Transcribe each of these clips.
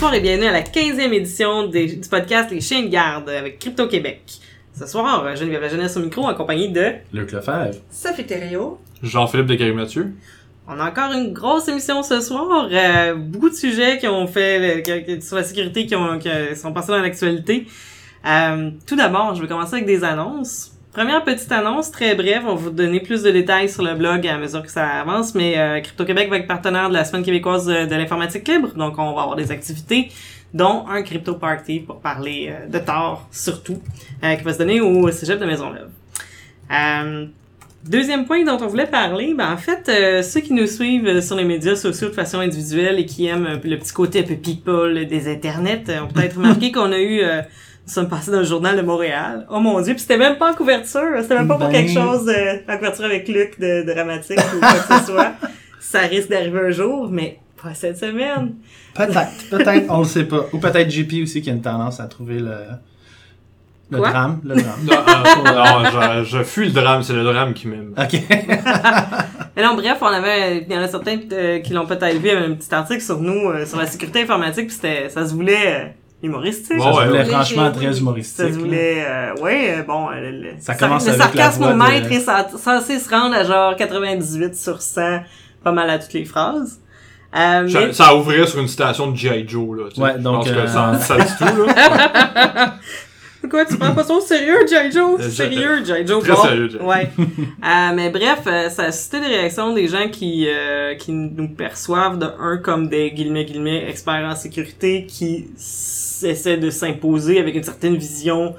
bonsoir et bienvenue à la 15e édition des- du podcast Les Chiens de garde avec Crypto Québec. Ce soir, Geneviève La Jeunesse au micro en compagnie de... Luc Lefebvre. Sophie Thériault. Jean-Philippe de Mathieu. On a encore une grosse émission ce soir, euh, beaucoup de sujets qui ont fait euh, sur la sécurité qui, ont, qui euh, sont passés dans l'actualité. Euh, tout d'abord, je vais commencer avec des annonces. Première petite annonce, très brève, on va vous donner plus de détails sur le blog à mesure que ça avance, mais euh, Crypto-Québec va être partenaire de la Semaine québécoise de, de l'informatique libre, donc on va avoir des activités, dont un crypto party pour parler euh, de Tor surtout, euh, qui va se donner au Cégep de Maisonneuve. Euh, Deuxième point dont on voulait parler, ben en fait, euh, ceux qui nous suivent sur les médias sociaux de façon individuelle et qui aiment le petit côté un peu people des internets euh, ont peut-être remarqué qu'on a eu, euh, nous sommes passés dans le journal de Montréal. Oh mon dieu, puis c'était même pas en couverture, c'était même pas pour Ben. quelque chose de, en couverture avec Luc de, de dramatique ou quoi que ce soit. Ça risque d'arriver un jour, mais pas cette semaine. Peut-être, peut-être, on le sait pas. Ou peut-être JP aussi qui a une tendance à trouver le, le Quoi? drame. Le drame. Non, euh, non, je, je fuis le drame, c'est le drame qui m'aime. ok. Mais non, bref, on avait, il y en a certains euh, qui l'ont peut-être vu, il y avait un petit article sur nous, euh, sur la sécurité informatique, puis c'était, ça se voulait euh, humoristique. Ouais, ça ouais, voulait ouais. franchement très oui. humoristique. Ça voulait, euh, ouais, euh, bon, euh, le, Ça le- commence le sarcasme au de- maître est sa- censé se rendre à genre 98 sur 100, pas mal à toutes les phrases. Euh, Ça, mais- ça ouvrait sur une citation de G.I. Joe, là. tu sais. Ouais, donc, Je pense que euh, ça, ça dit tout, là. Quoi, tu prends pas ça au sérieux, J. Joe? Euh, Sérieux, J. Joe. Très bon. sérieux, J. Ouais. Euh, mais bref, euh, ça a suscité des réactions des gens qui, euh, qui nous perçoivent de un comme des guillemets guillemets experts en sécurité qui essaient de s'imposer avec une certaine vision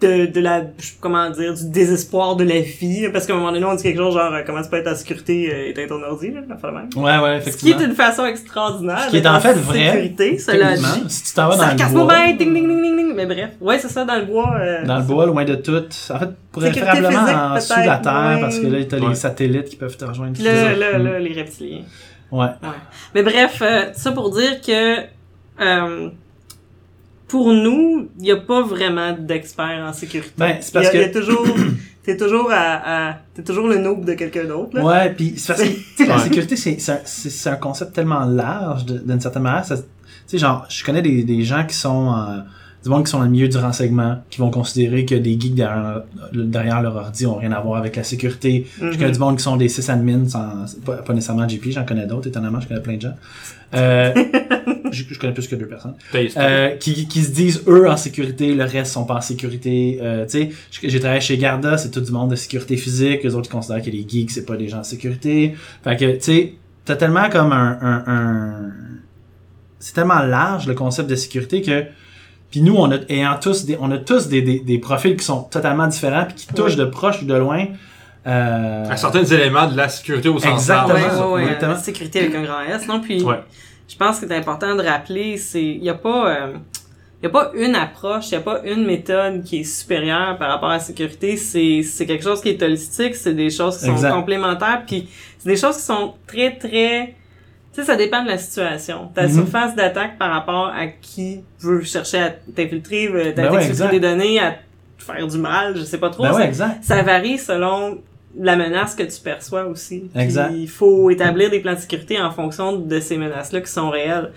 de, de la, comment dire, du désespoir de la vie. Parce qu'à un moment donné, on dit quelque chose genre, euh, comment tu peux être en sécurité euh, éteindre ton ordi, là, la même. Ouais, ouais, Ce qui est effectivement. une façon extraordinaire. Ce qui est en fait vrai, Sécurité, cela dit. si tu t'en vas dans le bois, maître, ding ding ding ding. Mais bref, ouais, c'est ça, dans le bois. euh, dans le bois, loin de tout. En fait, préférablement physique, en dessous de la terre, ouais. parce que là, t'as Ouais. les satellites qui peuvent te rejoindre. Là, là, là, les reptiliens. Ouais. Ouais. Mais bref, euh, ça pour dire que euh, pour nous, il n'y a pas vraiment d'experts en sécurité. Ben, c'est y, parce a- il y a que... toujours, t'es toujours à, à t'es toujours le noob de quelqu'un d'autre. là. Ouais, puis c'est parce que tu sais, la sécurité, c'est c'est un, c'est- c'est un concept tellement large d'une certaine manière. ça- Tu sais, genre, je connais des, des gens qui sont euh, du monde qui sont dans le milieu du renseignement, qui vont considérer que des geeks derrière, derrière leur ordi ont rien à voir avec la sécurité. Je connais Mhm. du monde qui sont des sysadmins, sans, pas, pas nécessairement GP, j'en connais d'autres, étonnamment, je connais plein de gens. Euh, je, je connais plus que deux personnes. Taste. Euh, qui, qui se disent eux en sécurité, le reste sont pas en sécurité. Euh, tu sais, j'ai travaillé chez Garda, c'est tout du monde de sécurité physique. Les autres ils considèrent que les geeks c'est pas des gens en sécurité. Fait que tu sais, t'as tellement comme un, un, un- c'est tellement large le concept de sécurité que puis nous on a ayant tous des on a tous des, des, des profils qui sont totalement différents puis qui touchent de proche ou de loin. Euh, À certains éléments de la sécurité au sens Exactement. Large. ouais, ouais, Exactement. la sécurité avec un grand S, non? Puis, Ouais. Je pense que c'est important de rappeler, c'est, il y a pas, euh, y a pas une approche, il y a pas une méthode qui est supérieure par rapport à la sécurité. C'est, c'est quelque chose qui est holistique, c'est des choses qui sont Exact. complémentaires, puis c'est des choses qui sont très, très, tu sais, ça dépend de la situation. Ta Mhm. surface d'attaque par rapport à qui veut chercher à t'infiltrer, euh, Ben ouais, des données, à te faire du mal, je sais pas trop. ben Ça- ouais, exact. ça varie selon la menace que tu perçois aussi. Puis Exact. il faut établir des plans de sécurité en fonction de ces menaces-là qui sont réelles.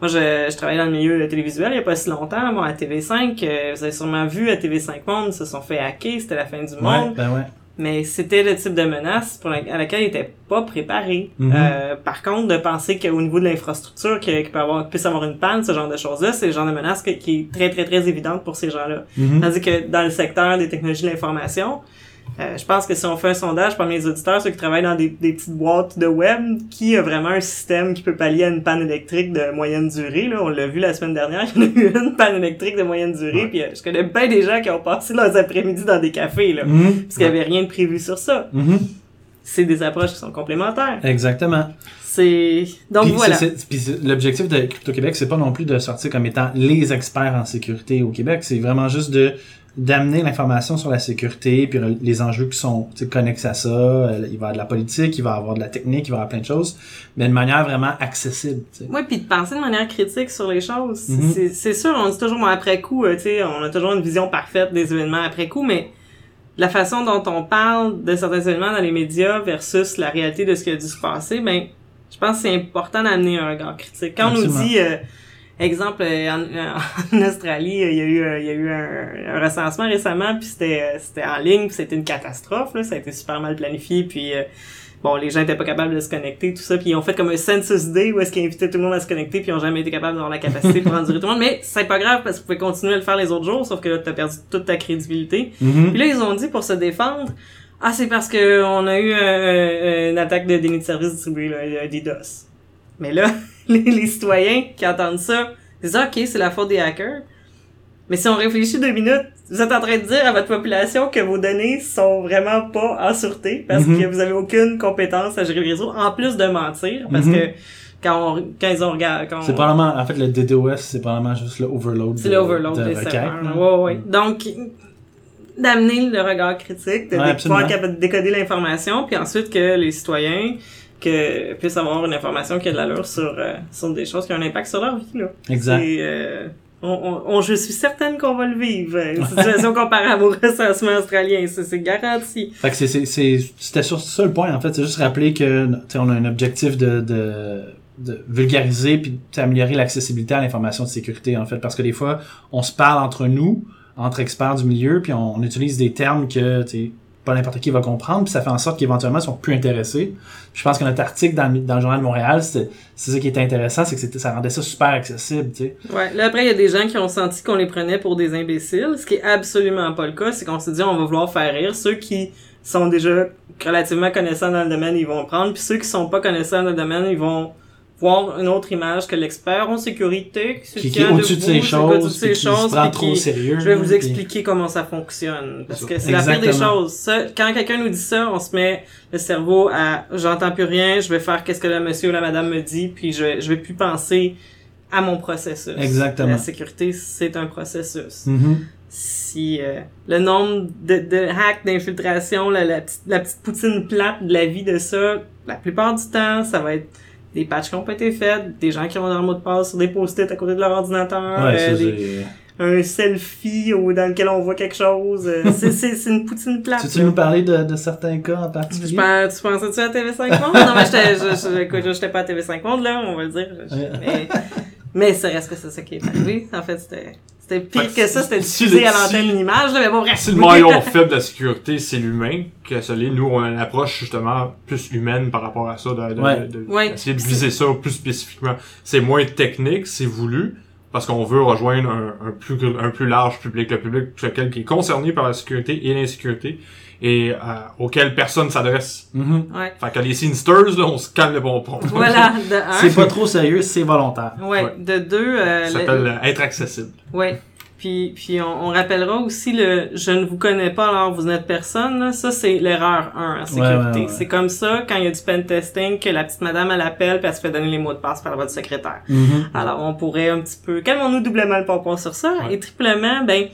Moi, je, je travaillais dans le milieu télévisuel il y a pas si longtemps. Bon, à TV5, euh, vous avez sûrement vu, à TV5 Monde, ils se sont fait hacker, c'était la fin du Ouais, monde. ben ouais. Mais c'était le type de menace pour la- à laquelle ils étaient pas préparés. Mhm. Euh, par contre, de penser qu'au niveau de l'infrastructure, qu'il peut avoir, puisse avoir une panne, ce genre de choses-là, c'est le genre de menace que- qui est très, très, très évidente pour ces gens-là. Mhm. Tandis que dans le secteur des technologies de l'information, euh, je pense que si on fait un sondage parmi les auditeurs, ceux qui travaillent dans des, des petites boîtes de web, qui a vraiment un système qui peut pallier à une panne électrique de moyenne durée, là, on l'a vu la semaine dernière, il y en a eu une panne électrique de moyenne durée, puis euh, je connais bien des gens qui ont passé leurs après-midi dans des cafés, là, Mhm. parce qu'il y avait rien de prévu sur ça. Mhm. C'est des approches qui sont complémentaires. Exactement. C'est... Donc Puis voilà. l'objectif de Crypto Québec, c'est pas non plus de sortir comme étant les experts en sécurité au Québec, c'est vraiment juste de d'amener l'information sur la sécurité, puis les enjeux qui sont connexes à ça. Euh, Il va y avoir de la politique, il va y avoir de la technique, il va y avoir plein de choses, mais de manière vraiment accessible. Ouais, puis de penser de manière critique sur les choses. Mhm. C'est- C'est sûr, on dit toujours bon, après coup, euh, tu sais, on a toujours une vision parfaite des événements après coup, mais la façon dont on parle de certains événements dans les médias versus la réalité de ce qui a dû se passer, ben, je pense que c'est important d'amener un regard critique. Quand on nous dit, euh, Exemple, euh, en, en Australie, il y a eu, euh, il y a eu un, un recensement récemment, puis c'était euh, c'était en ligne, puis c'était une catastrophe, là, ça a été super mal planifié, puis euh, bon, les gens étaient pas capables de se connecter, tout ça, puis ils ont fait comme un census day où est-ce qu'ils invitaient tout le monde à se connecter, puis ils ont jamais été capables d'avoir la capacité pour endurer tout le monde, mais c'est pas grave parce que vous pouvez continuer à le faire les autres jours, sauf que là, t'as perdu toute ta crédibilité. Mhm. Puis là, ils ont dit pour se défendre, ah, c'est parce que on a eu un- une attaque de déni de service distribué, là, un DDoS. Mais là, les, les citoyens qui entendent ça, ils disent, Ah, ok, c'est la faute des hackers. Mais si on réfléchit deux minutes, vous êtes en train de dire à votre population que vos données sont vraiment pas en sûreté parce Mhm. que vous avez aucune compétence à gérer le réseau, en plus de mentir, parce Mhm. que quand, on, quand ils ont regardé, C'est on- probablement, en fait, le DDoS, c'est probablement juste le overload. c'est de- l'overload de des requêtes. Ouais, ouais. Donc, d'amener le regard critique, de Ouais, pouvoir décoder l'information, puis ensuite que les citoyens que puissent avoir une information qui a de l'allure sur, euh, sur des choses qui ont un impact sur leur vie. Là. Exact. Euh, on, je suis certaine qu'on va le vivre. Une situation comparable au recensement australien, c'est garanti. Fait que c'est, c'est, c'est, c'était sur ça le point, en fait. C'est juste rappeler que, on a un objectif de, de, de vulgariser puis d'améliorer l'accessibilité à l'information de sécurité, en fait. Parce que des fois, on se parle entre nous, entre experts du milieu, puis on, on utilise des termes que, tu sais, pas n'importe qui va comprendre, puis ça fait en sorte qu'éventuellement, ils sont plus intéressés. Puis je pense que notre article dans, le- Journal de Montréal, c'est, ça qui était intéressant, c'est que ça rendait ça super accessible, tu sais. Ouais. Là, après, il y a des gens qui ont senti qu'on les prenait pour des imbéciles, ce qui est absolument pas le cas. C'est qu'on s'est dit, on va vouloir faire rire. Ceux qui sont déjà relativement connaissants dans le domaine, ils vont prendre. Puis ceux qui sont pas connaissants dans le domaine, ils vont voir une autre image que l'expert en sécurité qui se Qui, qui tient est au-dessus de debout, ces qui choses, de qui se choses, trop au qui- sérieux. je vais vous puis- expliquer comment ça fonctionne. Parce que c'est la pire des choses. Ça, quand quelqu'un nous dit ça, on se met le cerveau à j'entends plus rien, je vais faire qu'est-ce que le monsieur ou la madame me dit, puis je vais, je vais plus penser à mon processus. Exactement. La sécurité, c'est un processus. Mhm. Si euh, le nombre de, de hacks, d'infiltration, la, la petite poutine plate de la vie de ça, la plupart du temps, ça va être des patchs qui ont pas été faits, des gens qui ont leur mot de passe sur des post-it à côté de leur ordinateur, Ouais, euh, des- un selfie dans lequel on voit quelque chose. euh, c'est, c'est, c'est une poutine plate. Tu veux nous parler de, de certains cas en Je particulier? pense, tu pensais-tu à TV5 Monde? Non, mais j'étais, je, je, pas à TV5 Monde, là, on va le dire. Je- Ouais. Mais, mais ça reste que c'est ça qui est arrivé. En fait, c'était, c'était pire Fait que que ça, c'était si- diffusé à si- l'antenne une image, là, mais bon, bref. Si le maillon faible de la sécurité, c'est l'humain, que ça l'est, nous, on a une approche justement plus humaine par rapport à ça, de, de, Ouais. de- Ouais. de viser ça plus spécifiquement. C'est moins technique, c'est voulu, parce qu'on veut rejoindre un, un plus gr- un plus large public, le public lequel qui est concerné par la sécurité et l'insécurité, et euh, auquel personne s'adresse. Mhm. Ouais. Fait que les Sinsters, là, on se calme le pompon. Voilà, de un. C'est pas trop sérieux, c'est volontaire. Ouais, Ouais. de deux, euh, Ça le- s'appelle être accessible. Ouais. Puis, puis on, on rappellera aussi le je ne vous connais pas alors vous n'êtes personne. là. Ça, c'est l'erreur 1 en sécurité. Ouais, ouais, ouais. C'est comme ça, quand il y a du pen testing, que la petite madame, elle appelle puis elle se fait donner les mots de passe par votre secrétaire. Mhm. Alors, on pourrait un petit peu... Calmons-nous doublement le pompon sur ça. Et triplement, ben,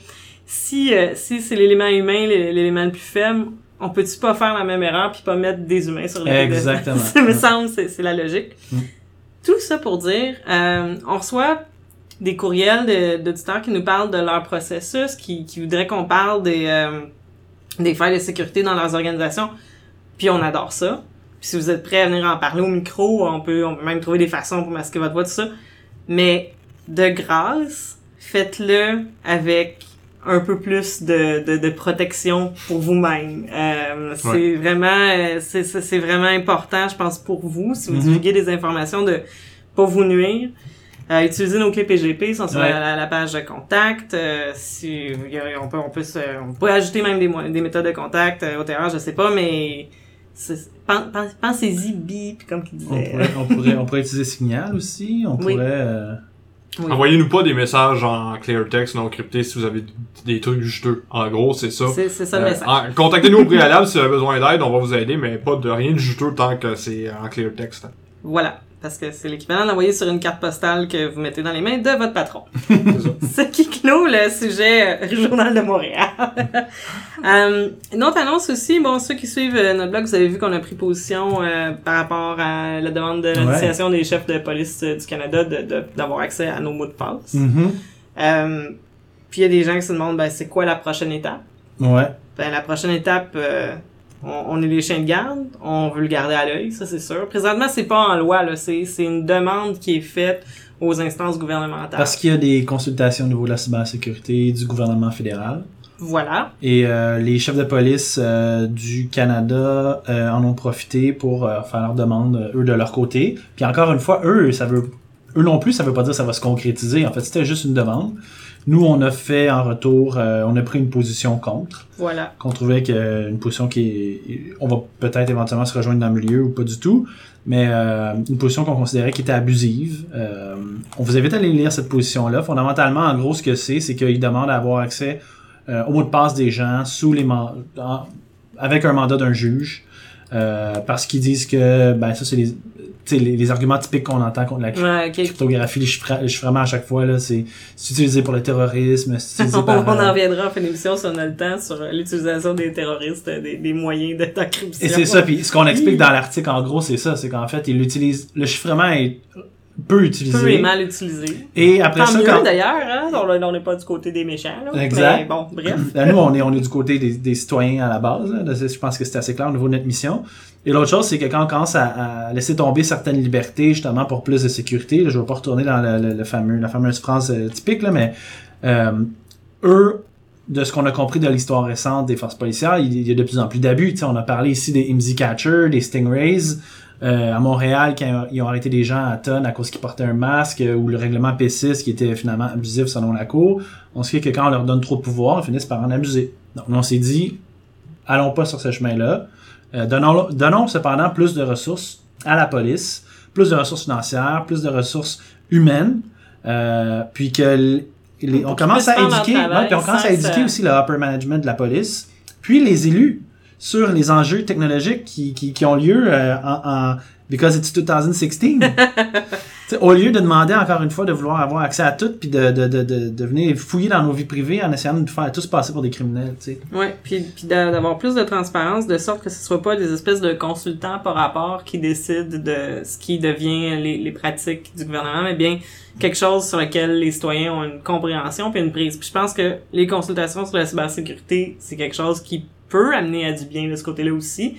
si, euh, si c'est l'élément humain, l'é- l'élément le plus faible, on peut-tu pas faire la même erreur puis pas mettre des humains sur les Exactement. ça me semble, c'est c'est la logique. Mm. Tout ça pour dire, euh, on reçoit des courriels d'auditeurs qui nous parlent de leur processus, qui, qui voudraient qu'on parle des, euh, des failles de sécurité dans leurs organisations. Puis on adore ça. Puis si vous êtes prêts à venir en parler au micro, on peut, on peut même trouver des façons pour masquer votre voix, tout ça. Mais de grâce, faites-le avec un peu plus de, de, de protection pour vous-même. Euh, c'est vraiment euh, c'est c'est vraiment important, je pense, pour vous, si vous Mhm. divulguez des informations, de pas vous nuire. Euh, utilisez nos clés PGP, ils sont sur Ouais. la, la- page de contact. Euh, si, a- on, peut, on, peut se- on peut ajouter même des, méthodes de contact euh, au terrain, je sais pas, mais pensez-y, bip, comme qu'il On disait. pourrait, on, pourrait, on pourrait utiliser Signal aussi. On Oui. pourrait... euh, Oui. Envoyez-nous pas des messages en clear text non crypté si vous avez des trucs juteux. En gros, c'est ça. C'est ça le Euh, message. Contactez-nous au préalable si vous avez besoin d'aide, on va vous aider, mais pas de rien de juteux tant que c'est en clear text. Voilà. Parce que c'est l'équivalent d'envoyer sur une carte postale que vous mettez dans les mains de votre patron. Ce qui clôt le sujet euh, Journal de Montréal. euh, une autre annonce aussi, bon, ceux qui suivent euh, notre blog, vous avez vu qu'on a pris position euh, par rapport à la demande de l'Association des chefs de police euh, du Canada de- de- d'avoir accès à nos mots de passe. mhm. Euh, puis il y a des gens qui se demandent, ben, c'est quoi la prochaine étape? Ouais. Ben, la prochaine étape, on, on est les chiens de garde, on veut le garder à l'œil, ça c'est sûr. Présentement, c'est pas en loi, là, c'est, c'est une demande qui est faite aux instances gouvernementales. Parce qu'il y a des consultations au niveau de la cybersécurité du gouvernement fédéral. Voilà. Et euh, les chefs de police euh, du Canada euh, en ont profité pour euh, faire leurs demandes, euh, eux, de leur côté. Puis encore une fois, eux, ça veut... Eux non plus, ça veut pas dire que ça va se concrétiser. En fait, c'était juste une demande. Nous, on a fait en retour, euh, on a pris une position contre, Voilà. qu'on trouvait que une position qui est... On va peut-être éventuellement se rejoindre dans le milieu ou pas du tout, mais euh, une position qu'on considérait qui était abusive. Euh, on vous invite à aller lire cette position-là. Fondamentalement, en gros, ce que c'est, c'est qu'ils demandent à avoir accès euh, au mot de passe des gens sous les en- avec un mandat d'un juge. euh, parce qu'ils disent que ben ça c'est les, les les arguments typiques qu'on entend contre la Ouais, cryptographie, le, chiffra- le chiffrement à chaque fois là, c'est utilisé pour le terrorisme, c'est utilisé On, par on euh, en reviendra en fin d'émission si on a le temps sur euh, l'utilisation des terroristes, euh, des, des moyens de- d'encryption. Et c'est ça, puis ce qu'on explique dans l'article, en gros, c'est ça, c'est qu'en fait, il utilise, le chiffrement est peu utilisé. peu et mal utilisé. Et après Tant ça, mieux quand... d'ailleurs, hein? On n'est pas du côté des méchants, là. Exact. Mais bon, bref. Là, nous, on est, on est du côté des, des citoyens à la base. là. Je pense que c'est assez clair au niveau de notre mission. Et l'autre chose, c'est que quand on commence à, laisser tomber certaines libertés, justement, pour plus de sécurité, là, je ne vais pas retourner dans le, fameux, la fameuse phrase euh, typique, là, mais euh, eux, de ce qu'on a compris de l'histoire récente des forces policières, il, y a de plus en plus d'abus. On a parlé ici des IMSI Catcher, des Stingrays. Euh, à Montréal, quand ils ont arrêté des gens à tonnes à cause qu'ils portaient un masque, euh, ou le règlement P6 qui était finalement abusif selon la Cour, on sait que quand on leur donne trop de pouvoir, ils finissent par en abuser. Donc, on s'est dit, allons pas sur ce chemin-là. Euh, donnons, donnons cependant plus de ressources à la police, plus de ressources financières, plus de ressources humaines, euh, puis que les- on commence à éduquer, ouais, puis on commence à éduquer aussi le upper management de la police, puis les élus sur les enjeux technologiques qui, qui, qui ont lieu euh, en, en because it's 2016. T'sais, au lieu de demander encore une fois de vouloir avoir accès à tout puis de, de, de, de, venir fouiller dans nos vies privées en essayant de nous faire tous passer pour des criminels. Ouais, puis, puis d'a- d'avoir plus de transparence de sorte que ce soit pas des espèces de consultants par rapport qui décident de ce qui devient les, les pratiques du gouvernement, mais bien quelque chose sur lequel les citoyens ont une compréhension puis une prise. Puis je pense que les consultations sur la cybersécurité, c'est quelque chose qui peut amener à du bien de ce côté-là aussi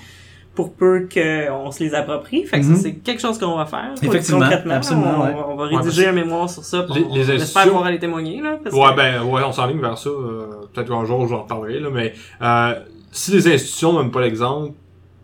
pour peu qu'on se les approprie. Fait que ça, c'est quelque chose qu'on va faire. Effectivement, Concrètement, absolument, on, ouais. on va rédiger un mémoire sur ça. pour- les- les on espère institutions- pouvoir aller témoigner. Là, parce Ouais, que- ben, ouais, on s'enligne vers ça. euh, Peut-être qu'un jour, j'en reparlerai, là, mais euh, si les institutions donnent pas l'exemple,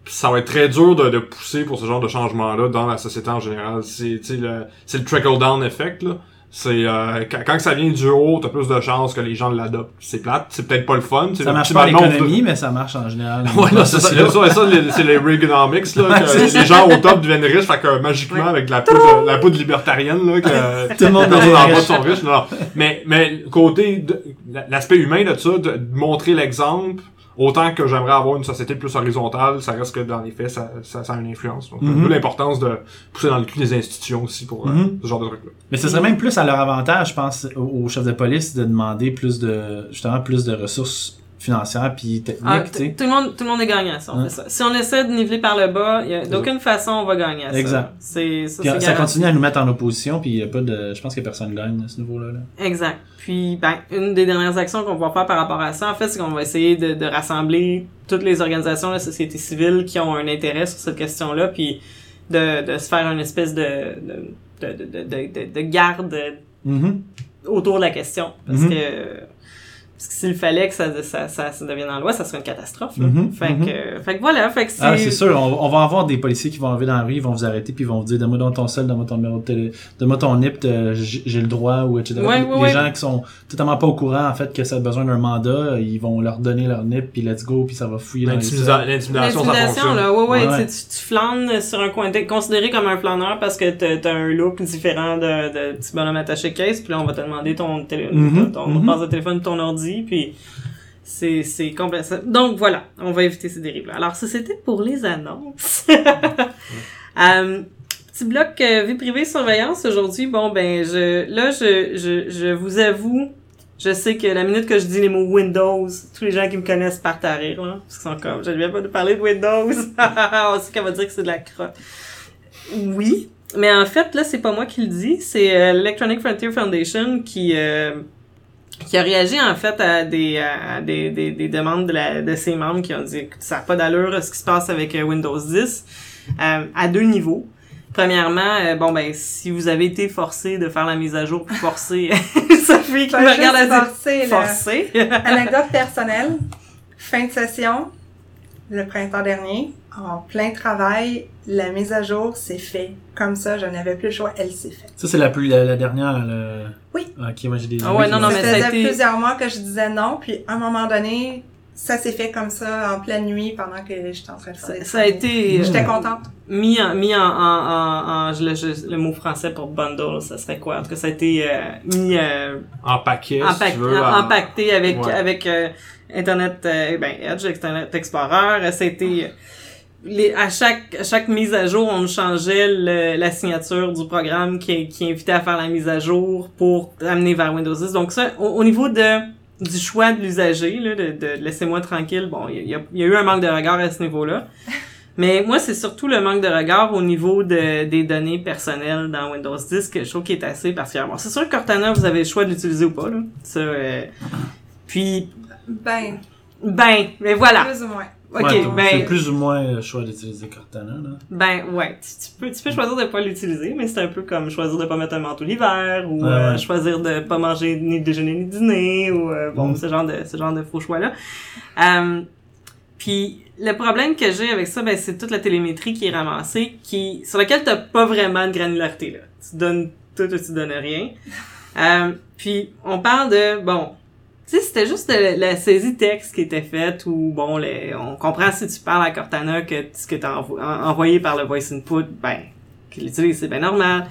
ça va être très dur de, de pousser pour ce genre de changement-là dans la société en général. C'est, tu sais, le, c'est le trickle-down effect, là. C'est, euh, quand, quand ça vient du haut, t'as plus de chances que les gens l'adoptent. C'est plate, c'est peut-être pas le fun. c'est Ça marche pas à de- l'économie, mais ça marche en général. Ouais, là, c'est ça, ça, ça, les- c'est les Reaganomics, là, que les, gens au top deviennent riches, fait que magiquement, Ouais. avec la poudre, la poudre libertarienne, là, que Tout le monde en bas sont riches, non, non. Mais, mais, côté, de- l'aspect humain de ça, de, de montrer l'exemple, autant que j'aimerais avoir une société plus horizontale, ça reste que dans les faits, ça, ça, ça a une influence. Donc, Mhm. l'importance de pousser dans le cul des institutions aussi pour euh, Mhm. ce genre de truc-là. Mais ce serait même plus à leur avantage, je pense, aux aux chefs de police de demander plus de, justement, plus de ressources financières puis techniques, Ah, tu sais. tout le monde, tout le monde est gagnant si on fait ça. Si on essaie de niveler par le bas, d'aucune façon on va gagner à ça. Exact. C'est, ça, continue à nous mettre en opposition, puis il y a pas de, je pense que personne gagne à ce niveau-là. là. Exact. Puis, ben, une des dernières actions qu'on va faire par rapport à ça, en fait, c'est qu'on va essayer de, de rassembler toutes les organisations de la société civile qui ont un intérêt sur cette question-là, puis de, de se faire une espèce de, de, de, de, de, de- de garde Mhm. autour de la question. Parce Mhm. que parce que s'il fallait que ça, ça, ça, ça devienne en loi, ça serait une catastrophe. là. Mhm, Fait, mhm. que, fait que voilà, fait que c'est... Ah, c'est sûr, on, on va avoir des policiers qui vont arriver dans la rue, ils vont vous arrêter, puis ils vont vous dire, donne-moi ton sel, donne-moi ton numéro de télé, donne-moi ton NIP, euh, j'ai le droit, ou etc. Ouais, les ouais, les ouais. gens qui sont totalement pas au courant, en fait, que ça a besoin d'un mandat, ils vont leur donner leur NIP, puis let's go, puis ça va fouiller dans les. L'intimidation, ça L'intimidation, fonctionne. là, ouais, ouais, tu, tu, flânes sur un coin, t'es considéré comme un flâneur parce que t'as, un look différent de, de petit bonhomme attaché caisse, puis là, on va te demander ton, télé, Mhm, ton, mhm. passe de téléphone, ton ordi, puis c'est, c'est complètement... Donc, voilà, on va éviter ces dérives-là. Alors, ça, c'était pour les annonces. Euh, petit bloc euh, vie privée surveillance aujourd'hui. Bon, ben, je, là, je, je, je vous avoue, je sais que la minute que je dis les mots Windows, tous les gens qui me connaissent partent à rire, là. Parce qu'ils sont comme, je viens pas de parler de Windows. On sait qu'elle va dire que c'est de la crotte. Oui. Mais en fait, là, c'est pas moi qui le dis, c'est euh, l'Electronic Frontier Foundation qui, qui a réagi en fait à des, à des, des, des demandes de, la, de ses membres qui ont dit que ça n'a pas d'allure ce qui se passe avec euh, Windows 10 euh, à deux niveaux. Premièrement, euh, bon ben si vous avez été forcé de faire la mise à jour plus forcée, Sophie qui me regarde à forcé, forcé. Anecdote personnelle. Fin de session, le printemps dernier, en plein travail, la mise à jour s'est fait comme ça. Je n'avais plus le choix, elle s'est faite. Ça, c'est la plus, la, la dernière, le... Oui. Ok, moi, j'ai des... Ah ouais, non, non, ça mais ça a faisait été- plusieurs mois que je disais non, puis à un moment donné, ça s'est fait comme ça en pleine nuit pendant que j'étais en train de faire Ça, ça a été euh, J'étais contente. mis en mis en, en, en, en- je- le, je- le mot français pour bundle, ça serait quoi? En tout cas, ça a été euh, mis euh, En paquet, si Empac- tu veux. en- en- impacté avec Ouais. avec euh, Internet euh, ben Edge Internet Explorer Euh, c'était euh, les, à chaque à chaque mise à jour on changeait le- la signature du programme qui, qui invitait à faire la mise à jour pour amener vers Windows 10 donc ça au, au niveau de du choix de l'usager là de, de laissez-moi tranquille bon il y a, il y a eu un manque de regard à ce niveau là mais moi, c'est surtout le manque de regard au niveau de, des données personnelles dans Windows 10 que je trouve qui est assez particulier. Bon, c'est sûr que Cortana, vous avez le choix de l'utiliser ou pas, là. Ça, euh, Puis, Ben, ben, mais voilà. plus ou moins. Ok, Ouais, donc, C'est ben, plus ou moins le choix d'utiliser Cortana, là. ben, ouais. Tu, tu peux, tu peux choisir de pas l'utiliser, mais c'est un peu comme choisir de pas mettre un manteau l'hiver, ou Ouais, euh, choisir de pas manger ni déjeuner ni dîner, ou euh, bon, Mm. ce genre de, ce genre de faux choix-là. Euh, puis, le problème que j'ai avec ça, ben, c'est toute la télémétrie qui est ramassée, qui, sur laquelle t'as pas vraiment de granularité, là. Tu donnes tout ou tu donnes rien. Euh, puis, on parle de, bon, sais, c'était juste de la saisie texte qui était faite ou bon, les, on comprend si tu parles à Cortana que ce que t'as envo- en- envoyé par le voice input, ben, qu'il l'utilise, c'est bien normal.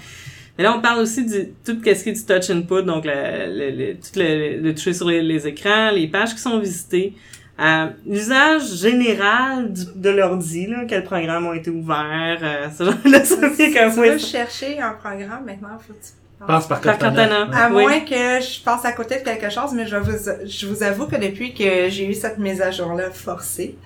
Mais là, on parle aussi du tout ce qui est du touch input, donc le, le, le- tout le, le toucher sur les, les écrans, les pages qui sont visitées, euh, l'usage général du, de l'ordi, là, quels programmes ont été ouverts, euh, ce genre de ça, comme veux moi, chercher un programme, maintenant, faut Passe par Par Cortana. Cortana. À Oui. moins que je passe à côté de quelque chose, mais je vous, je vous avoue que depuis que j'ai eu cette mise à jour-là forcée,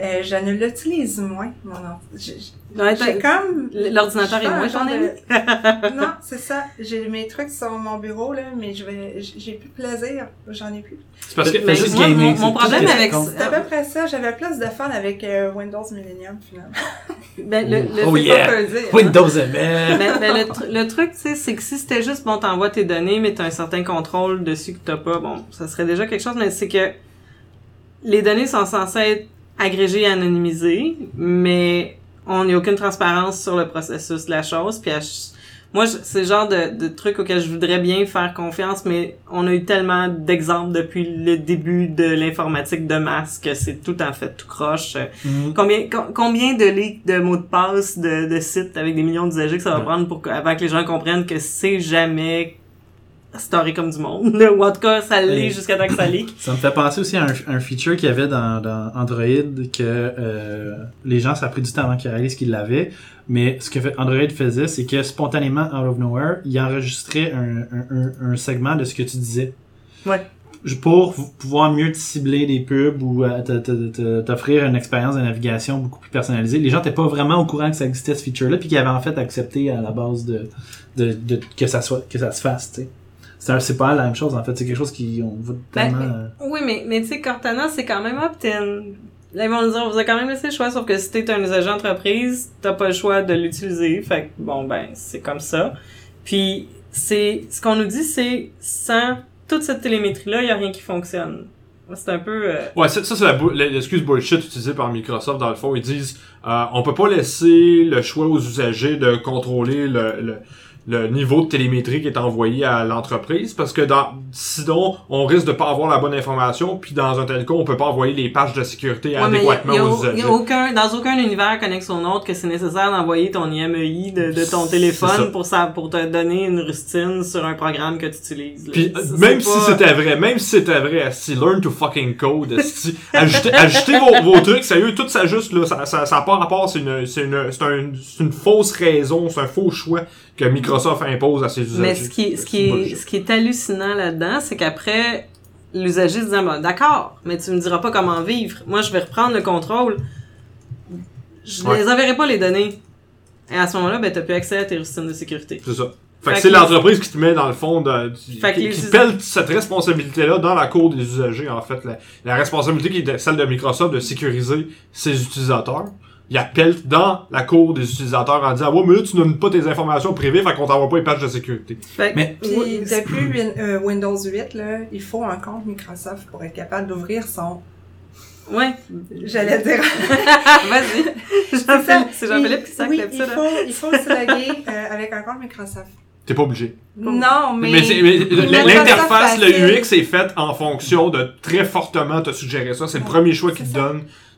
euh, je ne l'utilise moins, mon ordi. J'ai- Ouais, J'ai t'as- comme... L'ordinateur est moins ami. de- Non, c'est ça. J'ai mes trucs sur mon bureau, là, mais je vais, j'ai plus de plaisir. J'en ai plus. C'est parce que. Fais Mais juste moi, gaming, mon, problème avec compte. C'est à peu près ça. J'avais plus de fun avec euh, Windows Millennium, finalement. ben, le, le, Oh yeah. pas peu dire, hein. Windows ML. Ben, ben, le, tr- le truc, tu sais, c'est que si c'était juste, bon, t'envoies tes données, mais t'as un certain contrôle dessus que t'as pas, bon, ça serait déjà quelque chose, mais c'est que les données sont censées être agrégées et anonymisées, mais on n'a aucune transparence sur le processus de la chose, puis moi, c'est le genre de, de truc auquel je voudrais bien faire confiance, mais on a eu tellement d'exemples depuis le début de l'informatique de masse que c'est tout en fait tout croche. Mhm. Combien, com- combien de leaks de mots de passe de, de sites avec des millions d'usagers que ça va prendre pour que, avant que les gens comprennent que c'est jamais story comme du monde, ou en tout cas ça l'est jusqu'à temps que ça leak. Ça me fait penser aussi à un, un feature qu'il y avait dans, dans Android que euh, les gens, ça a pris du temps avant qu'ils réalisent qu'ils l'avaient. Mais ce que Android faisait, c'est que spontanément, out of nowhere, il enregistrait un, un, segment de ce que tu disais. Ouais. Pour pouvoir mieux te cibler des pubs ou euh, t'offrir une expérience de navigation beaucoup plus personnalisée. Les gens n'étaient pas vraiment au courant que ça existait ce feature-là, puis qu'ils avaient en fait accepté à la base de, de, de que ça soit que ça se fasse. tu sais. C'est pas la même chose en fait. C'est quelque chose qui on va tellement. Ben, euh, Oui, mais, mais tu sais, Cortana, c'est quand même opt-in. Là, ils vont nous dire, vous avez quand même laissé le choix, sauf que si t'es un usager entreprise, t'as pas le choix de l'utiliser. Fait que, bon, ben, c'est comme ça. Puis, c'est, ce qu'on nous dit, c'est, sans toute cette télémétrie-là, il y a rien qui fonctionne. C'est un peu, euh, Ouais, ça, ça, c'est l'excuse bullshit utilisée par Microsoft dans le fond. Ils disent euh, on peut pas laisser le choix aux usagers de contrôler le, le, le niveau de télémétrie qui est envoyé à l'entreprise parce que dans sinon on risque de pas avoir la bonne information puis dans un tel cas on peut pas envoyer les pages de sécurité Ouais, y a- adéquatement y a, aux y usagers. a aucun, dans aucun univers connexe au nôtre que c'est nécessaire d'envoyer ton IMEI de, de ton téléphone pour ça, pour te donner une rustine sur un programme que tu utilises. là. Puis Ça, euh, même pas- si c'était vrai, même si c'était vrai, si learn to fucking code, esti, ajoutez, ajoutez vos, vos trucs, sérieux, tout ça juste là, ça, ça, ça pas rapport, c'est une, c'est une, c'est un- c'est une fausse raison, c'est un faux choix que Microsoft impose à ses usagers. Mais ce qui, ce qui est, ce qui est hallucinant là-dedans, c'est qu'après, l'usager se dit, bah, d'accord, mais tu me diras pas comment vivre. Moi, je vais reprendre le contrôle. Je Ouais. les enverrai pas les données. Et à ce moment-là, ben, t'as plus accès à tes rustines de sécurité. C'est ça. Fait que c'est l'entreprise qui te met dans le fond de, qui, qui us- pèle cette responsabilité-là dans la cour des usagers, en fait. La, la responsabilité qui est de- celle de Microsoft de sécuriser ses utilisateurs. Il appelle dans la cour des utilisateurs en disant, ouais, mais là, tu donnes pas tes informations privées, fait qu'on t'envoie pas les pages de sécurité. Fait que- Mais- Puis Ouais, depuis Win- euh, Windows 8, là, il faut un compte Microsoft pour être capable d'ouvrir son... Ouais. J'allais dire... Vas-y. C'est. Jean-Philippe, c'est Jean-Philippe qui Il- s'accepte oui, ça, il là. faut, il faut se loguer euh, avec un compte Microsoft. T'es pas obligé. Non, mais... Mais, mais l'interface, le. UX est faite en fonction de très fortement te suggérer ça. C'est le premier choix qu'il te ça.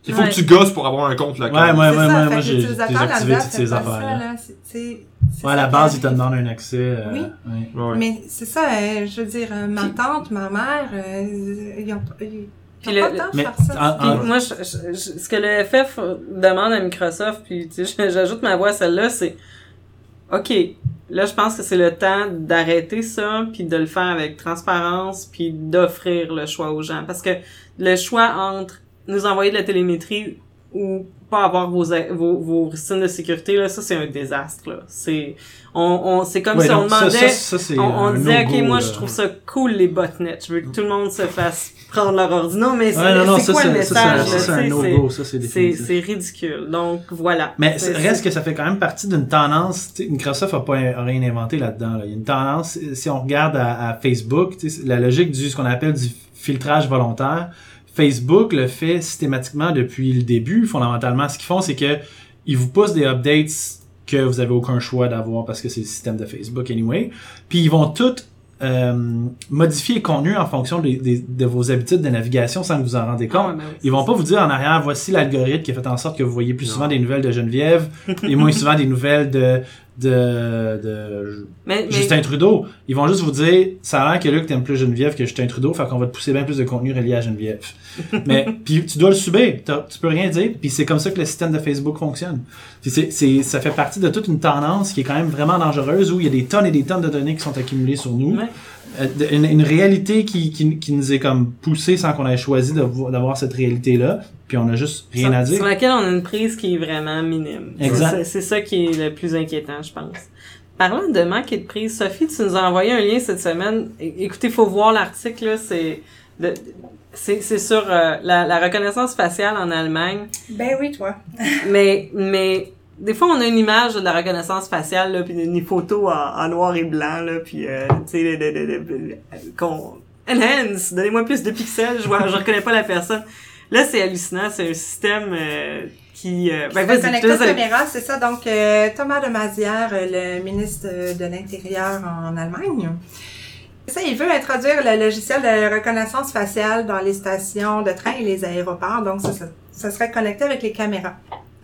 Il faut Ouais. que tu gosses pour avoir un compte Ouais, local. ouais, ouais, ouais, fait moi j'ai désactivé toutes ces pas affaires ça, là. là. C'est- c'est- c'est Ouais, à la base, ils te demandent un accès. euh, Oui. ouais. Ouais, ouais. Mais c'est ça, euh, je veux dire, euh, ma tante, ma mère, euh, ils ont, ils, Puis ont le- pas le temps de mais faire ça. en- Puis en- moi, je- je- je- ce que le FF demande à Microsoft, puis tu sais, j'ajoute ma voix à celle-là, c'est OK, là, je pense que c'est le temps d'arrêter ça, puis de le faire avec transparence, puis d'offrir le choix aux gens. Parce que le choix entre nous envoyer de la télémétrie ou pas avoir vos, vos, vos signes de sécurité, là, ça, c'est un désastre. Là. C'est, on, on, c'est comme Ouais, si on ça, demandait... ça, ça, c'est on, on disait, ok, moi, là. je trouve ça cool, les botnets. Je veux que tout le monde se fasse prendre leur ordi. Non, mais c'est Ouais, ça, quoi le ça, message? ça, là, c'est ça, c'est ridicule. Donc, voilà. Mais reste que ça fait quand même partie d'une tendance. Microsoft a pas a rien inventé là-dedans. là. Il y a une tendance, si on regarde à, à Facebook, la logique du ce qu'on appelle du filtrage volontaire. Facebook le fait systématiquement depuis le début. Fondamentalement, ce qu'ils font, c'est que ils vous poussent des updates que vous avez aucun choix d'avoir parce que c'est le système de Facebook anyway. Puis ils vont tout euh, modifier le contenu en fonction de vos habitudes de navigation sans que vous en rendez compte. Ah, ouais, ben oui. Ils vont pas vous dire en arrière, voici l'algorithme qui a fait en sorte que vous voyez plus Non. souvent des nouvelles de Geneviève et moins souvent des nouvelles de, de, de Mais, mais, Justin Trudeau. Ils vont juste vous dire, ça a l'air que Luc t'aimes plus Geneviève que Justin Trudeau, fait qu'on va te pousser bien plus de contenu relié à Geneviève. Mais, puis tu dois le subir, tu peux rien dire, puis c'est comme ça que le système de Facebook fonctionne. C'est, c'est, ça fait partie de toute une tendance qui est quand même vraiment dangereuse où il y a des tonnes et des tonnes de données qui sont accumulées sur nous. Euh, une, une réalité qui, qui, qui nous est comme poussée sans qu'on ait choisi d'avoir cette réalité-là, puis on a juste rien sur, à dire. sur laquelle on a une prise qui est vraiment minime. Exact. C'est- ça qui est le plus inquiétant, je pense. Parlant de manque et de prise, Sophie, tu nous as envoyé un lien cette semaine. Écoutez, faut voir l'article, là, c'est... de- C'est c'est sur euh, la, la reconnaissance faciale en Allemagne. Ben oui, toi. Mais, mais des fois, on a une image de la reconnaissance faciale, là, puis une photo en, en noir et blanc, là, puis euh, tu sais, qu'on enhance, donnez-moi plus de pixels, je vois, je reconnais pas la personne. Là, c'est hallucinant, c'est un système euh, qui, euh, ben, Ben, vas-y, c'est ça. Donc, euh, Thomas de Mazière, euh, le ministre de l'Intérieur en Allemagne, ça, il veut introduire le logiciel de reconnaissance faciale dans les stations de train et les aéroports. Donc, ça, ça, ça serait connecté avec les caméras.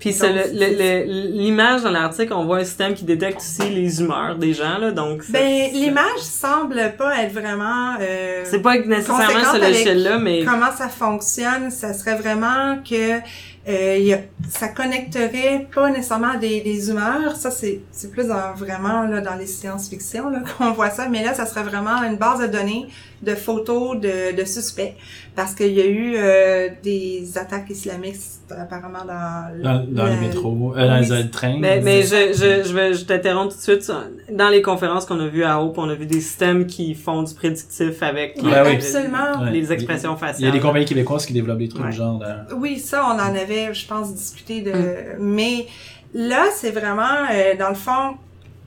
Puis c'est Donc, le- le- le- l'image dans l'article, on voit un système qui détecte aussi les humeurs des gens, là, donc... Ben, l'image semble pas être vraiment... euh, C'est pas nécessairement avec logiciel-là, mais... comment ça fonctionne, ça serait vraiment que euh, il y a- ça connecterait pas nécessairement des, des humeurs. Ça, c'est c'est plus dans, vraiment là, dans les science-fiction là, qu'on voit ça. Mais là, ça serait vraiment une base de données de photos de, de suspects. Parce qu'il y a eu euh, des attaques islamiques apparemment dans, Dans, dans le- les métros, euh, dans Oui, les trains. Mais, mais je, je, je vais, je t'interromps tout de suite. Dans les conférences qu'on a vues à Hope, on a vu des systèmes qui font du prédictif avec Oui, oui. absolument. Les expressions Il y a faciales. des compagnies québécoises qui développent des trucs Ouais. genre. là. Oui, ça, on en avait, je pense, discuté de. Mm. Mais là, c'est vraiment, euh, dans le fond,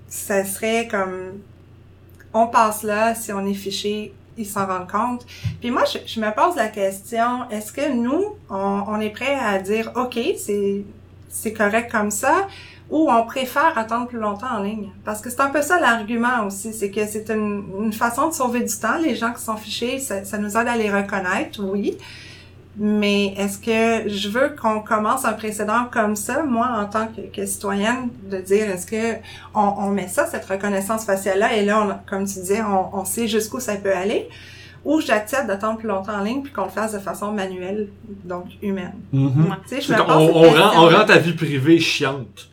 ça serait comme, on passe là, si on est fiché, ils s'en rendent compte. Puis moi, je, je me pose la question, est-ce que nous, on, on est prêt à dire, ok, c'est c'est correct comme ça, ou on préfère attendre plus longtemps en ligne? Parce que c'est un peu ça l'argument aussi, c'est que c'est une, une façon de sauver du temps. Les gens qui sont fichés, ça, ça nous aide à les reconnaître, oui. Mais est-ce que je veux qu'on commence un précédent comme ça, moi, en tant que, que citoyenne, de dire est-ce que on, on met ça, cette reconnaissance faciale-là, et là, on, comme tu disais, on, on sait jusqu'où ça peut aller, ou j'accepte d'attendre plus longtemps en ligne puis qu'on le fasse de façon manuelle, donc humaine. Mhm. Tu sais, je C'est me qu'on- pose on, rend, on question-là. rend ta vie privée chiante.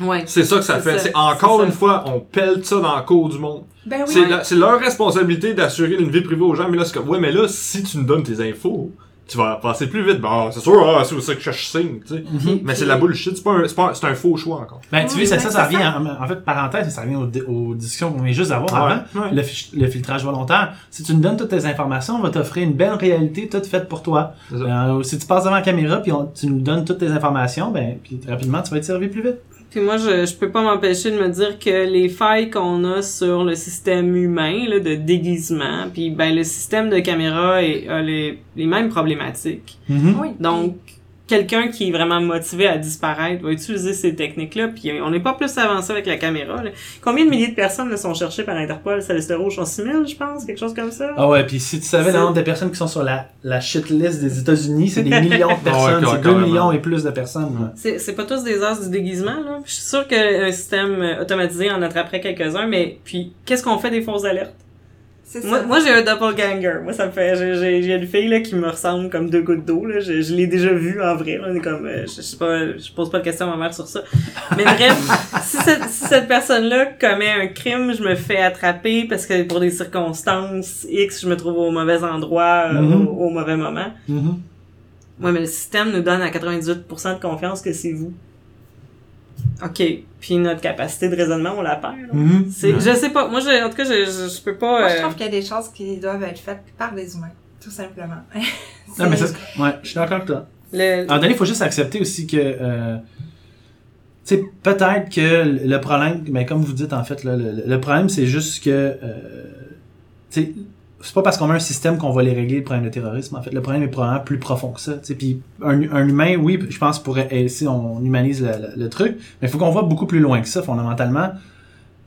Ouais. C'est ça que ça fait. C'est encore une ça. fois, on pèle ça dans le cours du monde. Ben oui. C'est leur responsabilité d'assurer une vie privée aux gens, mais là, c'est comme, ouais, mais là, si tu nous donnes tes infos, tu vas passer plus vite. Bon, c'est sûr, ah, c'est ça que je signe, tu sais. Mhm. Mais c'est la bullshit, c'est pas un, c'est pas un- c'est un faux choix encore. Ben, tu Oui, vois, ça, ça, ça revient, en, en fait, parenthèse, ça revient aux, aux discussions qu'on vient juste d'avoir Ouais, avant. ouais. Le, le filtrage volontaire. Si tu nous donnes toutes tes informations, on va t'offrir une belle réalité toute faite pour toi. C'est ça. Euh, si tu passes devant la caméra puis on- tu nous donnes toutes tes informations, ben, puis rapidement, tu vas être servi plus vite. Puis moi, je, je peux pas m'empêcher de me dire que les failles qu'on a sur le système humain, là, de déguisement, puis ben le système de caméra est, a les, les mêmes problématiques. Mhm. Oui. Donc, quelqu'un qui est vraiment motivé à disparaître va utiliser ces techniques-là, puis on n'est pas plus avancé avec la caméra. là. Combien de milliers de personnes là, sont cherchées par Interpol? Ça liste rouge sont 6000, je pense, quelque chose comme ça? Ah ouais, puis si tu savais le C'est- nombre de personnes qui sont sur la, la shit list des États-Unis, c'est des millions de personnes, ouais, c'est 2 carrément. millions et plus de personnes. là. C'est, c'est pas tous des as du déguisement, là. Je suis sûre qu'un système automatisé en attraperait quelques-uns, mais puis qu'est-ce qu'on fait des fausses alertes? Moi, moi j'ai un doppelganger. Moi, ça me fait. J'ai, une fille là, qui me ressemble comme deux gouttes d'eau. Là. Je, je l'ai déjà vue en vrai. Là. On est comme, euh, je, je sais pas, je pose pas de questions à ma mère sur ça. Mais bref, si cette, si cette personne-là commet un crime, je me fais attraper parce que pour des circonstances X, je me trouve au mauvais endroit, euh, Mhm. au, au mauvais moment. Mhm. Ouais, mais le système nous donne à 98% de confiance que c'est vous. OK. Puis notre capacité de raisonnement, on la perd. Ouais. je sais pas. Moi, je, en tout cas, je, je, je peux pas. Moi, je euh, trouve qu'il y a des choses qui doivent être faites par des humains, tout simplement. Non, mais ça, ouais, je suis d'accord avec toi. le, moment donné, il faut juste accepter aussi que, euh, tu sais, peut-être que le problème, mais comme vous dites en fait, là, le, le problème c'est juste que, euh, tu sais, c'est pas parce qu'on a un système qu'on va les régler le problème de terrorisme. En fait, le problème est probablement plus profond que ça. Tu sais, puis un, un humain, oui, je pense pourrait, eh, si on humanise le, le- le truc, mais il faut qu'on voit beaucoup plus loin que ça fondamentalement.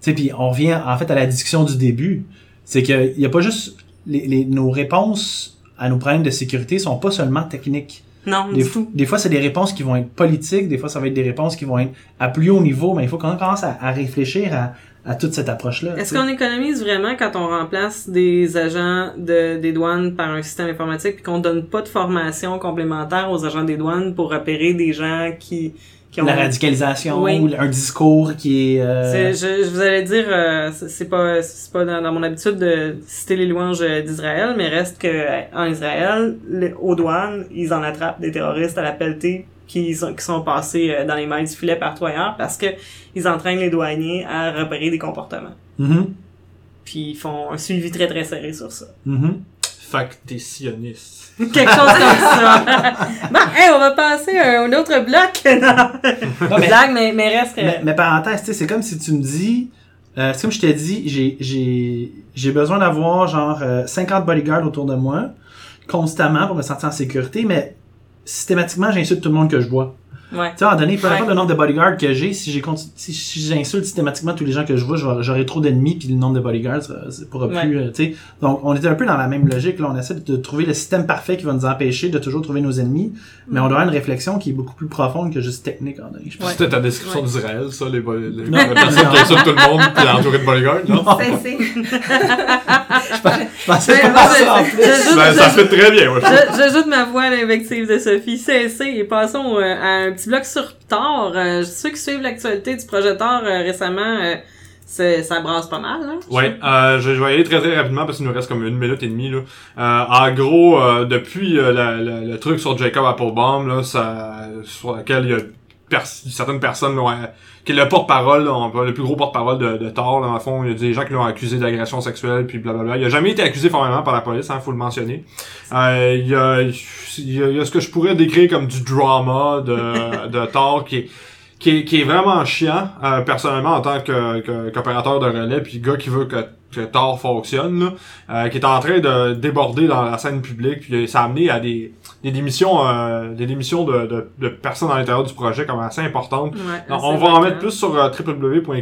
Tu sais, puis on revient en fait à la discussion du début, c'est qu'il y a pas juste les, les, nos réponses à nos problèmes de sécurité sont pas seulement techniques. non, Des, du tout. des fois, c'est des réponses qui vont être politiques, des fois, ça va être des réponses qui vont être à plus haut niveau, mais il faut qu'on commence à, à réfléchir à, à toute cette approche-là. Est-ce qu'on économise vraiment quand on remplace des agents de, des douanes par un système informatique puis qu'on donne pas de formation complémentaire aux agents des douanes pour repérer des gens qui, qui ont... La radicalisation, Oui. ou un discours qui est... euh, je, je vous allais dire, euh, c'est pas, c'est pas dans, dans mon habitude de citer les louanges euh, d'Israël, mais reste que euh, en Israël, aux douanes, ils en attrapent des terroristes à la pelletée qui sont, qui sont passés euh, dans les mailles du filet partout ailleurs parce que ils entraînent les douaniers à repérer des comportements. mhm, Puis ils font un suivi très très serré sur ça. mhm. Fait que t'es sioniste. Quelque chose comme ça. bon, hey, on va passer à un autre bloc. non. Non, mais- Blague, mais, mais reste. Mais, mais parenthèse, tu sais, c'est comme si tu me dis... Euh, c'est comme je t'ai dit, j'ai, besoin d'avoir genre euh, 50 bodyguards autour de moi, constamment pour me sentir en sécurité, mais systématiquement, j'insulte tout le monde que je vois. Ouais. Tu sais, à un moment donné, peu Ouais. importe le nombre de bodyguards que j'ai, si j'ai conti- si, si j'insulte systématiquement tous les gens que je vois, j'aurai- trop d'ennemis, puis le nombre de bodyguards, ça, ça pourra Ouais. plus, euh, tu sais. Donc, on est un peu dans la même logique, là. On essaie de trouver le système parfait qui va nous empêcher de toujours trouver nos ennemis, mais on doit avoir une réflexion qui est beaucoup plus profonde que juste technique, en donné. Ouais. C'était ta description Ouais. d'Israël, ça, les, les, Non. les personnes qui insultent tout le monde pis entouré de bodyguards, non? C'est- c'est- Je pensais pas à ça, en plus. Ben, ça fait très bien, moi, je trouve. Je- J'ajoute ma voix à l'invective de Sophie. Cessez et passons euh, à un petit bloc sur Thor. Euh, ceux qui suivent l'actualité du projet Thor euh, récemment, euh, ça brasse pas mal. Hein? Ouais, euh, je, je vais y aller très très rapidement parce qu'il nous reste comme une minute et demie là. Euh, en gros, depuis le truc sur Jacob Applebaum là, ça, sur lequel il y a certaines personnes là, qui est le porte-parole, là, le plus gros porte-parole de, Thor, là, dans le fond, il y a des gens qui l'ont accusé d'agression sexuelle, puis blablabla. Il a jamais été accusé formellement par la police, hein, faut le mentionner. Euh, il, a, il, y y a ce que je pourrais décrire comme du drama de, de Thor qui est qui est, qui est vraiment chiant, euh, personnellement, en tant que, que- qu'opérateur de relais, puis gars qui veut que, que Thor fonctionne, là, euh, qui est en train de déborder dans la scène publique, puis ça a amené à des, des démissions, euh, des démissions de, de, de personnes à l'intérieur du projet comme assez importantes. Ouais, On- va en mettre plus sur euh,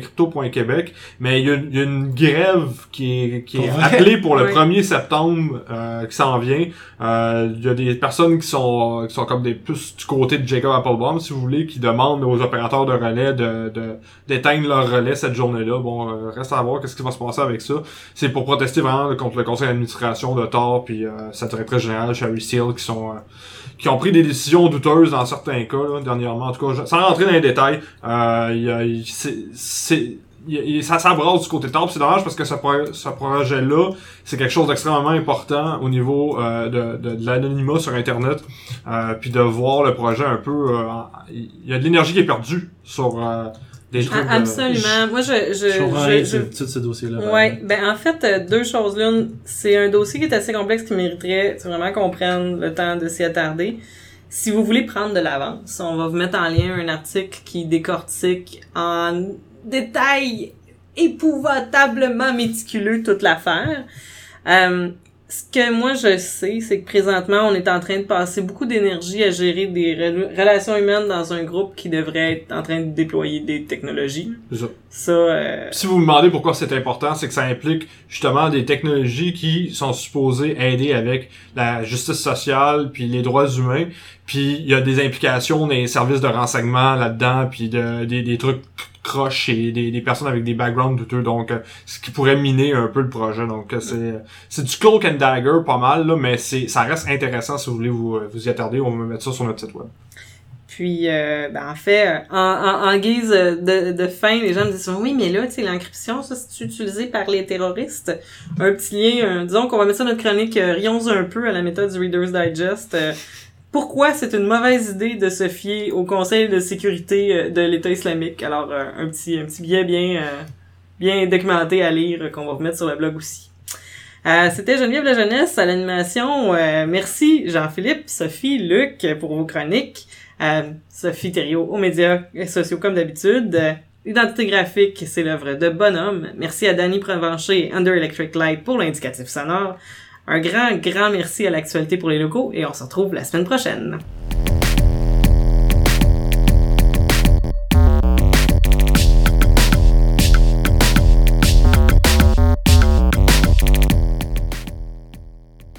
www.crypto.québec, mais il y, a, il y a une grève qui est, qui est appelée pour le Oui. 1er septembre euh, qui s'en vient. Euh, Il y a des personnes qui sont qui sont comme des plus du côté de Jacob Applebaum, si vous voulez, qui demandent aux opérateurs de relais de de- d'éteindre leur relais cette journée-là. Bon, euh, reste à voir qu'est-ce qui va se passer avec ça. C'est pour protester vraiment contre le conseil d'administration de Thor puis euh, sa directrice générale Sherry Steele qui sont euh, qui ont pris des décisions douteuses dans certains cas, là, dernièrement. En tout cas, je- sans rentrer dans les détails, euh, c'est- ça s'abrasse du côté puis c'est dommage parce que ce, pro- ce projet-là, c'est quelque chose d'extrêmement important au niveau euh, de, de, de l'anonymat sur Internet, euh, puis de voir le projet un peu... euh, il y a de l'énergie qui est perdue sur euh, des trucs... Ah, de- Absolument. Moi, je, je, Je je- tout ce dossier-là. Ouais, ben en fait, euh, deux choses l'une, c'est un dossier qui est assez complexe qui mériterait vraiment qu'on prenne le temps de s'y attarder. Si vous voulez prendre de l'avance, on va vous mettre en lien un article qui décortique en détail épouvantablement méticuleux toute l'affaire. Euh, ce que moi je sais, c'est que présentement, on est en train de passer beaucoup d'énergie à gérer des rel- relations humaines dans un groupe qui devrait être en train de déployer des technologies. Ça. Ça, euh, Si vous vous demandez pourquoi c'est important, c'est que ça implique justement des technologies qui sont supposées aider avec la justice sociale puis les droits humains. Puis il y a des implications des services de renseignement là-dedans, puis de, des, des trucs croches et des, des personnes avec des backgrounds douteux. Donc, euh, ce qui pourrait miner un peu le projet. Donc, euh, c'est c'est du cloak and dagger pas mal, là, mais c'est ça reste intéressant si vous voulez vous, euh, vous y attarder. On va mettre ça sur notre site web. Puis, euh, ben, en fait, euh, en, en, en guise de, de fin, les gens me disent oui, mais là, tu sais, l'encryption, ça, c'est utilisé par les terroristes. Un petit lien, disons qu'on va mettre ça dans notre chronique euh, Rions un peu à la méthode du Reader's Digest. Pourquoi c'est une mauvaise idée de se fier au Conseil de sécurité euh, de l'État islamique? Alors, euh, un petit un petit billet bien, euh, bien documenté à lire qu'on va remettre sur le blog aussi. C'était Geneviève La Jeunesse à l'animation. Merci Jean-Philippe, Sophie, Luc pour vos chroniques. Sophie Thériault aux médias sociaux comme d'habitude. Identité graphique, c'est l'œuvre de Bonhomme. Merci à Danny Provencher Under Electric Light pour l'indicatif sonore. Un grand, grand merci à l'actualité pour les locaux et on se retrouve la semaine prochaine.